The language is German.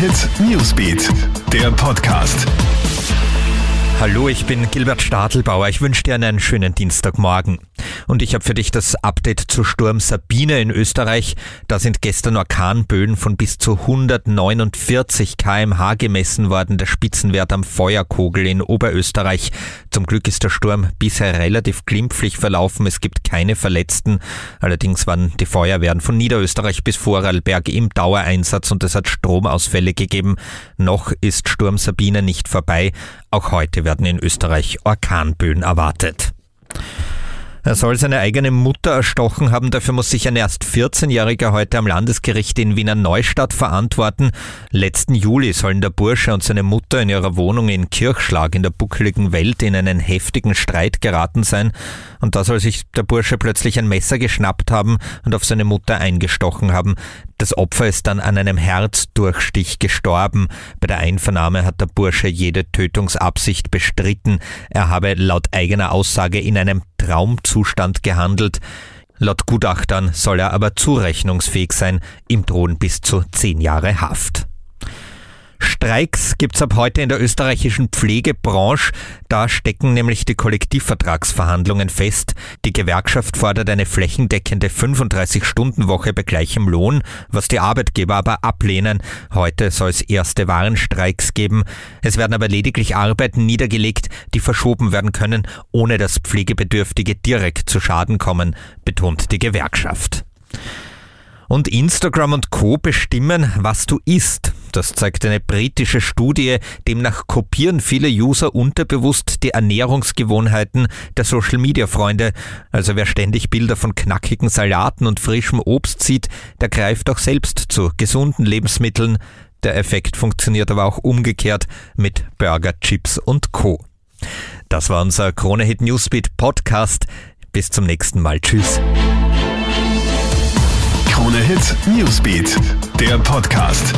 Hit Newsbeat, der Podcast. Hallo, ich bin Gilbert Stadelbauer. Ich wünsche dir einen schönen Dienstagmorgen. Und ich habe für dich das Update zu Sturm Sabine in Österreich. Da sind gestern Orkanböen von bis zu 149 kmh gemessen worden. Der Spitzenwert am Feuerkogel in Oberösterreich. Zum Glück ist der Sturm bisher relativ glimpflich verlaufen. Es gibt keine Verletzten. Allerdings waren die Feuerwehren von Niederösterreich bis Vorarlberg im Dauereinsatz und es hat Stromausfälle gegeben. Noch ist Sturm Sabine nicht vorbei. Auch heute werden in Österreich Orkanböen erwartet. Er soll seine eigene Mutter erstochen haben. Dafür muss sich ein erst 14-Jähriger heute am Landesgericht in Wiener Neustadt verantworten. Letzten Juli sollen der Bursche und seine Mutter in ihrer Wohnung in Kirchschlag in der buckeligen Welt in einen heftigen Streit geraten sein. Und da soll sich der Bursche plötzlich ein Messer geschnappt haben und auf seine Mutter eingestochen haben. Das Opfer ist dann an einem Herzdurchstich gestorben. Bei der Einvernahme hat der Bursche jede Tötungsabsicht bestritten. Er habe laut eigener Aussage in einem Traumzustand gehandelt. Laut Gutachtern soll er aber zurechnungsfähig sein. Ihm drohen bis zu zehn Jahre Haft. Streiks gibt's ab heute in der österreichischen Pflegebranche. Da stecken nämlich die Kollektivvertragsverhandlungen fest. Die Gewerkschaft fordert eine flächendeckende 35-Stunden-Woche bei gleichem Lohn, was die Arbeitgeber aber ablehnen. Heute soll es erste Warnstreiks geben. Es werden aber lediglich Arbeiten niedergelegt, die verschoben werden können, ohne dass Pflegebedürftige direkt zu Schaden kommen, betont die Gewerkschaft. Und Instagram und Co bestimmen, was du isst. Das zeigt eine britische Studie. Demnach kopieren viele User unterbewusst die Ernährungsgewohnheiten der Social-Media-Freunde. Also wer ständig Bilder von knackigen Salaten und frischem Obst sieht, der greift auch selbst zu gesunden Lebensmitteln. Der Effekt funktioniert aber auch umgekehrt mit Burger, Chips und Co. Das war unser Krone Hit Newsbeat Podcast. Bis zum nächsten Mal. Tschüss. Krone Hit Newsbeat, der Podcast.